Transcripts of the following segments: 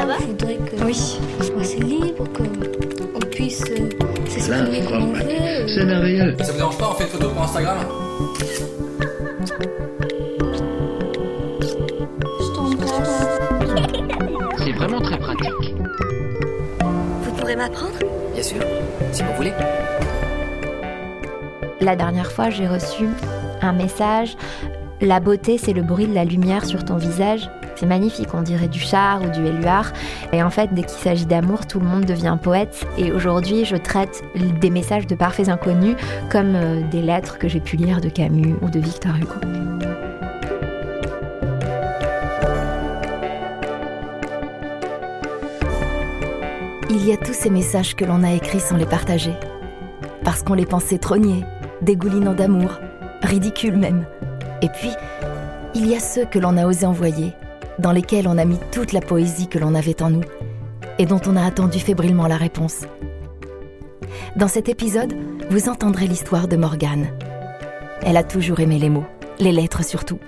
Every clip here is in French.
Ça va voudrais que oui. soit assez libre, qu'on puisse euh, s'exprimer comme on veut. C'est merveilleux. Ça vous dérange pas, on fait une photo pour Instagram Je t'en parle. C'est vraiment très pratique. Vous pourrez m'apprendre Bien sûr, si vous voulez. La dernière fois, j'ai reçu un message. La beauté, c'est le bruit de la lumière sur ton visage. C'est magnifique, on dirait du char ou du éluard. Et en fait, dès qu'il s'agit d'amour, tout le monde devient poète. Et aujourd'hui, je traite des messages de parfaits inconnus comme euh, des lettres que j'ai pu lire de Camus ou de Victor Hugo. Il y a tous ces messages que l'on a écrits sans les partager. Parce qu'on les pensait trognés, dégoulinants d'amour, ridicules même. Et puis, il y a ceux que l'on a osé envoyer, dans lesquels on a mis toute la poésie que l'on avait en nous, et dont on a attendu fébrilement la réponse. Dans cet épisode, vous entendrez l'histoire de Morgane. Elle a toujours aimé les mots, les lettres surtout.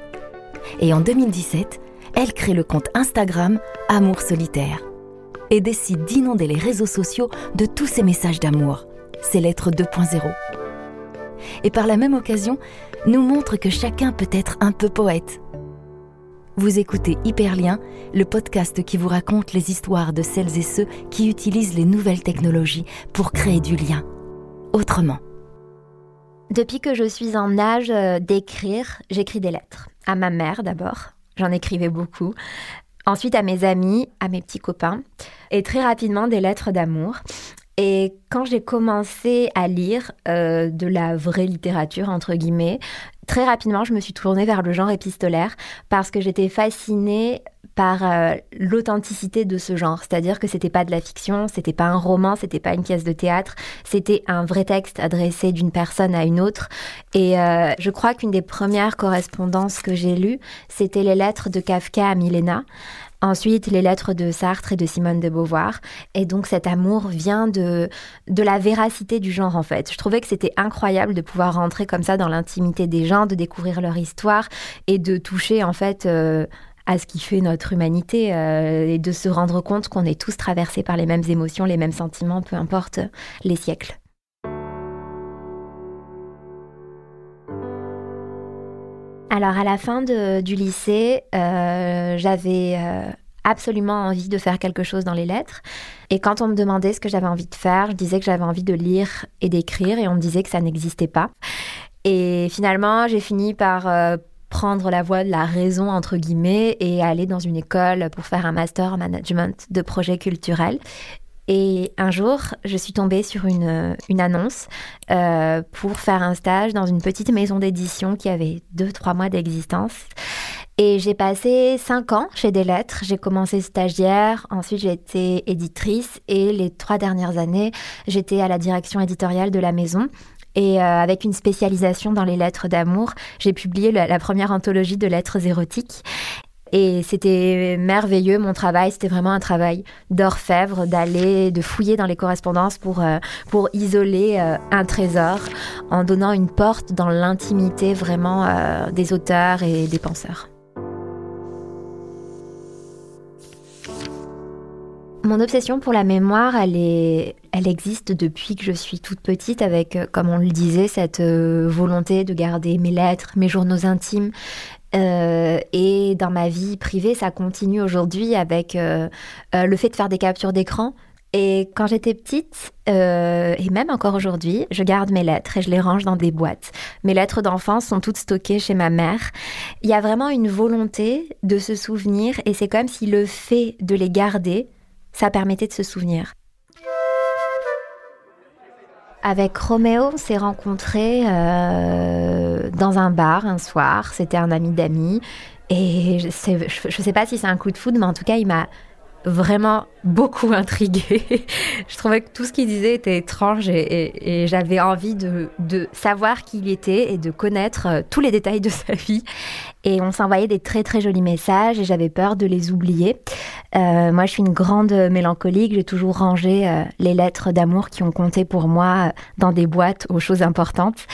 Et en 2017, elle crée le compte Instagram Amour solitaire et décide d'inonder les réseaux sociaux de tous ces messages d'amour, ces lettres 2.0. Et par la même occasion, nous montre que chacun peut être un peu poète. Vous écoutez Hyperlien, le podcast qui vous raconte les histoires de celles et ceux qui utilisent les nouvelles technologies pour créer du lien. Autrement. Depuis que je suis en âge euh, d'écrire, j'écris des lettres. À ma mère d'abord, j'en écrivais beaucoup. Ensuite à mes amis, à mes petits copains. Et très rapidement des lettres d'amour. Et quand j'ai commencé à lire euh, de la vraie littérature, entre guillemets, très rapidement, je me suis tournée vers le genre épistolaire parce que j'étais fascinée par euh, l'authenticité de ce genre. C'est-à-dire que c'était pas de la fiction, c'était pas un roman, c'était pas une pièce de théâtre, c'était un vrai texte adressé d'une personne à une autre. Et euh, je crois qu'une des premières correspondances que j'ai lues, c'était les lettres de Kafka à Milena. Ensuite, les lettres de Sartre et de Simone de Beauvoir. Et donc, cet amour vient de, de la véracité du genre, en fait. Je trouvais que c'était incroyable de pouvoir rentrer comme ça dans l'intimité des gens, de découvrir leur histoire et de toucher, en fait, euh, à ce qui fait notre humanité euh, et de se rendre compte qu'on est tous traversés par les mêmes émotions, les mêmes sentiments, peu importe les siècles. Alors à la fin du lycée, euh, j'avais euh, absolument envie de faire quelque chose dans les lettres. Et quand on me demandait ce que j'avais envie de faire, je disais que j'avais envie de lire et d'écrire et on me disait que ça n'existait pas. Et finalement, j'ai fini par euh, prendre la voie de la raison, entre guillemets, et aller dans une école pour faire un master en management de projets culturels. Et un jour, je suis tombée sur une, une annonce euh, pour faire un stage dans une petite maison d'édition qui avait deux, trois mois d'existence. Et j'ai passé cinq ans chez Des Lettres. J'ai commencé stagiaire, ensuite j'ai été éditrice et les trois dernières années, j'étais à la direction éditoriale de la maison. Et euh, avec une spécialisation dans les lettres d'amour, j'ai publié la première anthologie de lettres érotiques. Et c'était merveilleux, mon travail. C'était vraiment un travail d'orfèvre, d'aller, de fouiller dans les correspondances pour, euh, isoler euh, un trésor en donnant une porte dans l'intimité vraiment euh, des auteurs et des penseurs. Mon obsession pour la mémoire, elle, elle existe depuis que je suis toute petite avec, comme on le disait, cette volonté de garder mes lettres, mes journaux intimes. Euh, et dans ma vie privée, ça continue aujourd'hui avec euh, euh, le fait de faire des captures d'écran. Et quand j'étais petite, et même encore aujourd'hui, je garde mes lettres et je les range dans des boîtes. Mes lettres d'enfance sont toutes stockées chez ma mère. Il y a vraiment une volonté de se souvenir et c'est comme si le fait de les garder, ça permettait de se souvenir. Avec Roméo, on s'est rencontrés euh, dans un bar un soir. C'était un ami d'amis. Et je sais, je, je sais pas si c'est un coup de foudre, mais en tout cas, il m'a vraiment beaucoup intriguée. je trouvais que tout ce qu'il disait était étrange et, j'avais envie de, savoir qui il était et de connaître euh, tous les détails de sa vie. Et on s'envoyait des très très jolis messages et j'avais peur de les oublier. Euh, moi, je suis une grande mélancolique. J'ai toujours rangé euh, les lettres d'amour qui ont compté pour moi dans des boîtes aux choses importantes.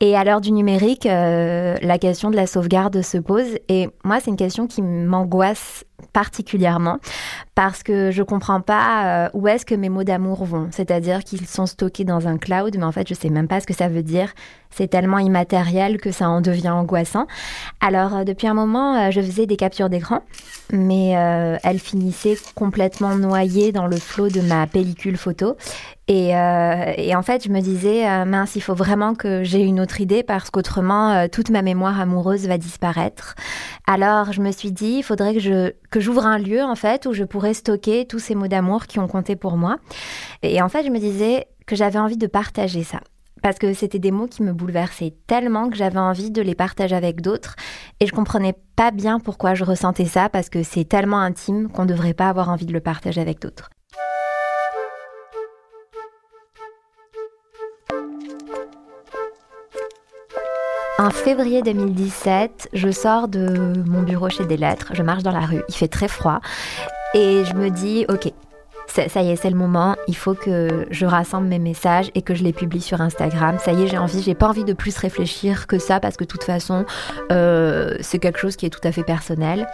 Et à l'heure du numérique, la question de la sauvegarde se pose. Et moi, c'est une question qui m'angoisse particulièrement parce que je comprends pas où est-ce que mes mots d'amour vont. C'est-à-dire qu'ils sont stockés dans un cloud, mais en fait, je sais même pas ce que ça veut dire. C'est tellement immatériel que ça en devient angoissant. Alors, depuis un moment, je faisais des captures d'écran, mais elles finissaient complètement noyées dans le flot de ma pellicule photo. Et, euh, en fait, je me disais, euh, mince, il faut vraiment que j'ai une autre idée parce qu'autrement, euh, toute ma mémoire amoureuse va disparaître. Alors, je me suis dit, il faudrait que je que j'ouvre un lieu en fait où je pourrais stocker tous ces mots d'amour qui ont compté pour moi. Et en fait, je me disais que j'avais envie de partager ça parce que c'était des mots qui me bouleversaient tellement que j'avais envie de les partager avec d'autres et je comprenais pas bien pourquoi je ressentais ça parce que c'est tellement intime qu'on devrait pas avoir envie de le partager avec d'autres. En février 2017, je sors de mon bureau chez des lettres, je marche dans la rue, il fait très froid et je me dis ok, ça y est, c'est le moment, il faut que je rassemble mes messages et que je les publie sur Instagram. Ça y est, j'ai envie, j'ai pas envie de plus réfléchir que ça parce que de toute façon, euh, c'est quelque chose qui est tout à fait personnel.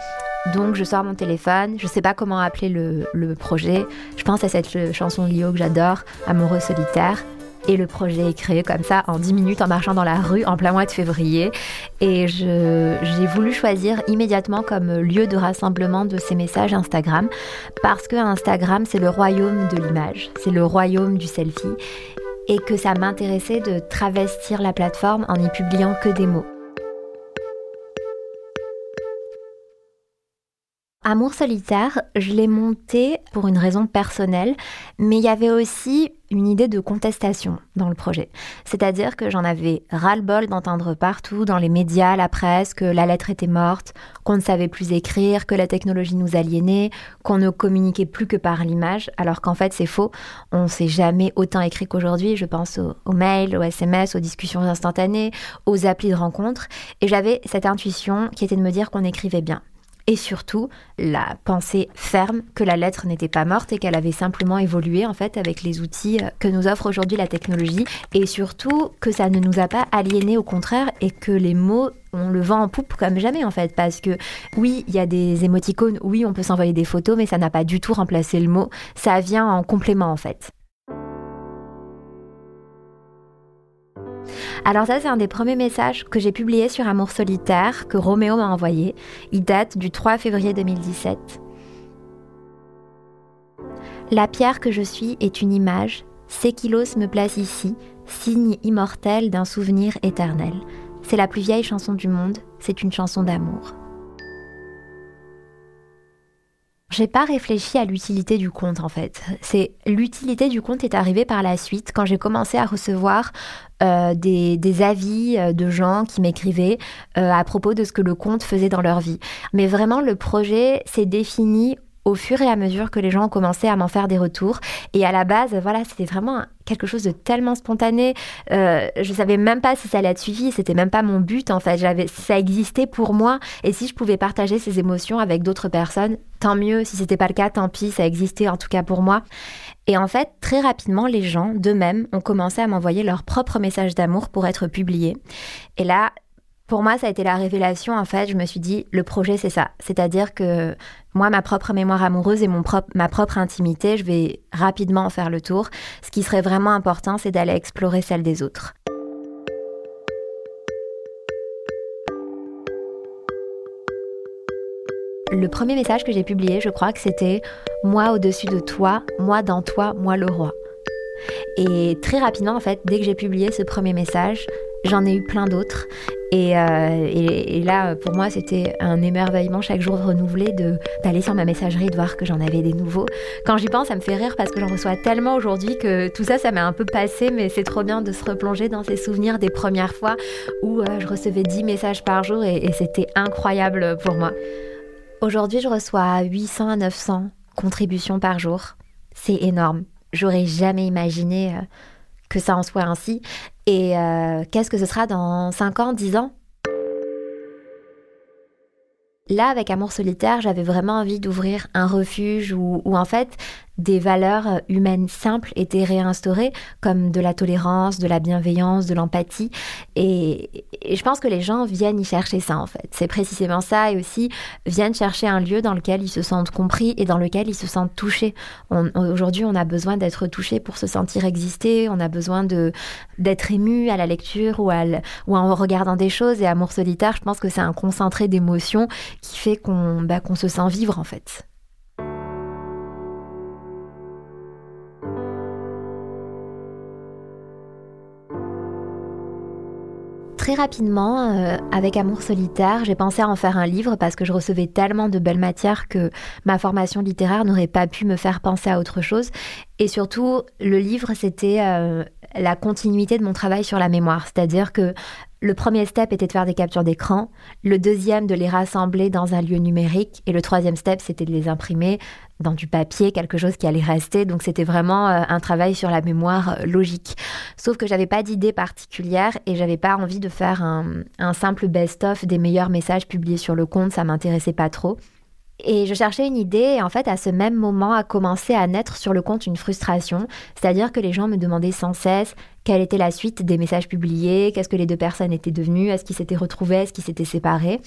Donc je sors mon téléphone, je sais pas comment appeler le, projet. Je pense à cette chanson Lio que j'adore, Amoureux solitaire. Et le projet est créé comme ça en 10 minutes en marchant dans la rue en plein mois de février. Et j'ai voulu choisir immédiatement comme lieu de rassemblement de ces messages Instagram parce que Instagram, c'est le royaume de l'image, c'est le royaume du selfie et que ça m'intéressait de travestir la plateforme en n'y publiant que des mots. Amour solitaire, je l'ai monté pour une raison personnelle, mais il y avait aussi une idée de contestation dans le projet. C'est-à-dire que j'en avais ras-le-bol d'entendre partout, dans les médias, la presse, que la lettre était morte, qu'on ne savait plus écrire, que la technologie nous aliénait, qu'on ne communiquait plus que par l'image, alors qu'en fait c'est faux. On ne s'est jamais autant écrit qu'aujourd'hui. Je pense aux, aux, mails, aux SMS, aux discussions instantanées, aux applis de rencontres. Et j'avais cette intuition qui était de me dire qu'on écrivait bien et surtout la pensée ferme que la lettre n'était pas morte et qu'elle avait simplement évolué en fait avec les outils euh, que nous offre aujourd'hui la technologie. Et surtout que ça ne nous a pas aliénés au contraire et que les mots on le vend en poupe comme jamais en fait. Parce que oui il y a des émoticônes oui on peut s'envoyer des photos mais ça n'a pas du tout remplacé le mot. Ça vient en complément en fait Alors ça, c'est un des premiers messages que j'ai publié sur Amour solitaire que Roméo m'a envoyé. Il date du 3 février 2017. La pierre que je suis est une image. Séquilos me place ici, signe immortel d'un souvenir éternel. C'est la plus vieille chanson du monde, c'est une chanson d'amour. J'ai pas réfléchi à l'utilité du compte en fait. C'est l'utilité du compte est arrivée par la suite quand j'ai commencé à recevoir euh, des, avis euh, de gens qui m'écrivaient euh, à propos de ce que le compte faisait dans leur vie. Mais vraiment, le projet s'est défini au fur et à mesure que les gens ont commencé à m'en faire des retours. Et à la base, voilà, c'était vraiment quelque chose de tellement spontané. Euh, je savais même pas si ça allait être suivi. C'était même pas mon but en fait. J'avais, ça existait pour moi. Et si je pouvais partager ces émotions avec d'autres personnes, tant mieux. Si c'était pas le cas, tant pis. Ça existait en tout cas pour moi. Et en fait, très rapidement, les gens d'eux-mêmes ont commencé à m'envoyer leurs propres messages d'amour pour être publiés. Et là, pour moi, ça a été la révélation. En fait, je me suis dit, le projet, c'est ça. C'est-à-dire que moi, ma propre mémoire amoureuse et mon propre, ma propre intimité, je vais rapidement en faire le tour. Ce qui serait vraiment important, c'est d'aller explorer celle des autres. Le premier message que j'ai publié, je crois que c'était Moi au-dessus de toi, moi dans toi, moi le roi. Et très rapidement, en fait, dès que j'ai publié ce premier message, j'en ai eu plein d'autres. Euh, et, là, pour moi, c'était un émerveillement chaque jour renouvelé d'aller sur ma messagerie de voir que j'en avais des nouveaux. Quand j'y pense, ça me fait rire parce que j'en reçois tellement aujourd'hui que tout ça, ça m'est un peu passé, mais c'est trop bien de se replonger dans ces souvenirs des premières fois où euh, je recevais 10 messages par jour et, c'était incroyable pour moi. Aujourd'hui, je reçois 800 à 900 contributions par jour. C'est énorme. J'aurais jamais imaginé. Euh, que ça en soit ainsi. Et euh, qu'est-ce que ce sera dans 5 ans, 10 ans? Là, avec Amour solitaire, j'avais vraiment envie d'ouvrir un refuge où, où, en fait, des valeurs humaines simples étaient réinstaurées, comme de la tolérance, de la bienveillance, de l'empathie. Et, je pense que les gens viennent y chercher ça, en fait. C'est précisément ça, et aussi viennent chercher un lieu dans lequel ils se sentent compris et dans lequel ils se sentent touchés. Aujourd'hui, on a besoin d'être touché pour se sentir exister, on a besoin d'être ému à la lecture ou, en regardant des choses. Et Amour solitaire, je pense que c'est un concentré d'émotions qui fait qu'on bah, qu'on se sent vivre, en fait. Rapidement, euh, avec Amour solitaire, j'ai pensé à en faire un livre parce que je recevais tellement de belles matières que ma formation littéraire n'aurait pas pu me faire penser à autre chose. Et surtout, le livre, c'était euh, la continuité de mon travail sur la mémoire. C'est-à-dire que le premier step était de faire des captures d'écran, le deuxième de les rassembler dans un lieu numérique et le troisième step c'était de les imprimer dans du papier, quelque chose qui allait rester. Donc c'était vraiment euh, un travail sur la mémoire euh, logique. Sauf que j'avais pas d'idée particulière et j'avais pas envie de faire un, simple best-of des meilleurs messages publiés sur le compte, ça m'intéressait pas trop. Et je cherchais une idée et en fait à ce même moment a commencé à naître sur le compte une frustration, c'est-à-dire que les gens me demandaient sans cesse quelle était la suite des messages publiés, qu'est-ce que les deux personnes étaient devenues, est-ce qu'ils s'étaient retrouvés, est-ce qu'ils s'étaient séparés.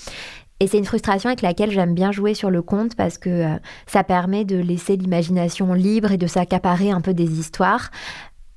Et c'est une frustration avec laquelle j'aime bien jouer sur le compte parce que euh, ça permet de laisser l'imagination libre et de s'accaparer un peu des histoires.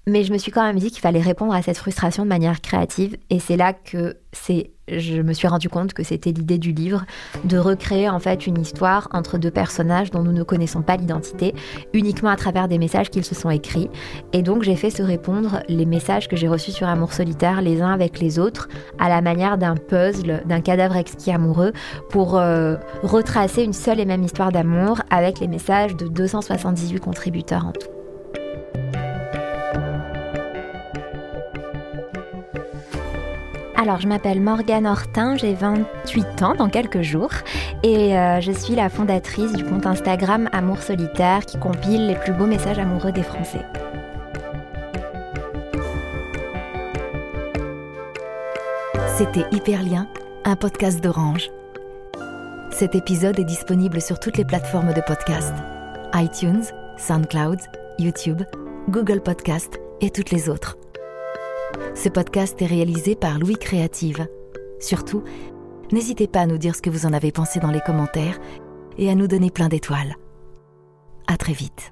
Mais je me suis quand même dit qu'il fallait répondre à cette frustration de manière créative. Et c'est là que c'est, je me suis rendu compte que c'était l'idée du livre, de recréer en fait une histoire entre deux personnages dont nous ne connaissons pas l'identité, uniquement à travers des messages qu'ils se sont écrits. Et donc j'ai fait se répondre les messages que j'ai reçus sur Amour solitaire les uns avec les autres, à la manière d'un puzzle, d'un cadavre exquis amoureux, pour euh, retracer une seule et même histoire d'amour avec les messages de 278 contributeurs en tout. Alors, je m'appelle Morgane Hortin, j'ai 28 ans dans quelques jours et euh, je suis la fondatrice du compte Instagram Amour Solitaire qui compile les plus beaux messages amoureux des Français. C'était Hyperlien, un podcast d'Orange. Cet épisode est disponible sur toutes les plateformes de podcast iTunes, SoundCloud, YouTube, Google Podcast et toutes les autres. Ce podcast est réalisé par Louis Créative. Surtout, n'hésitez pas à nous dire ce que vous en avez pensé dans les commentaires et à nous donner plein d'étoiles. À très vite.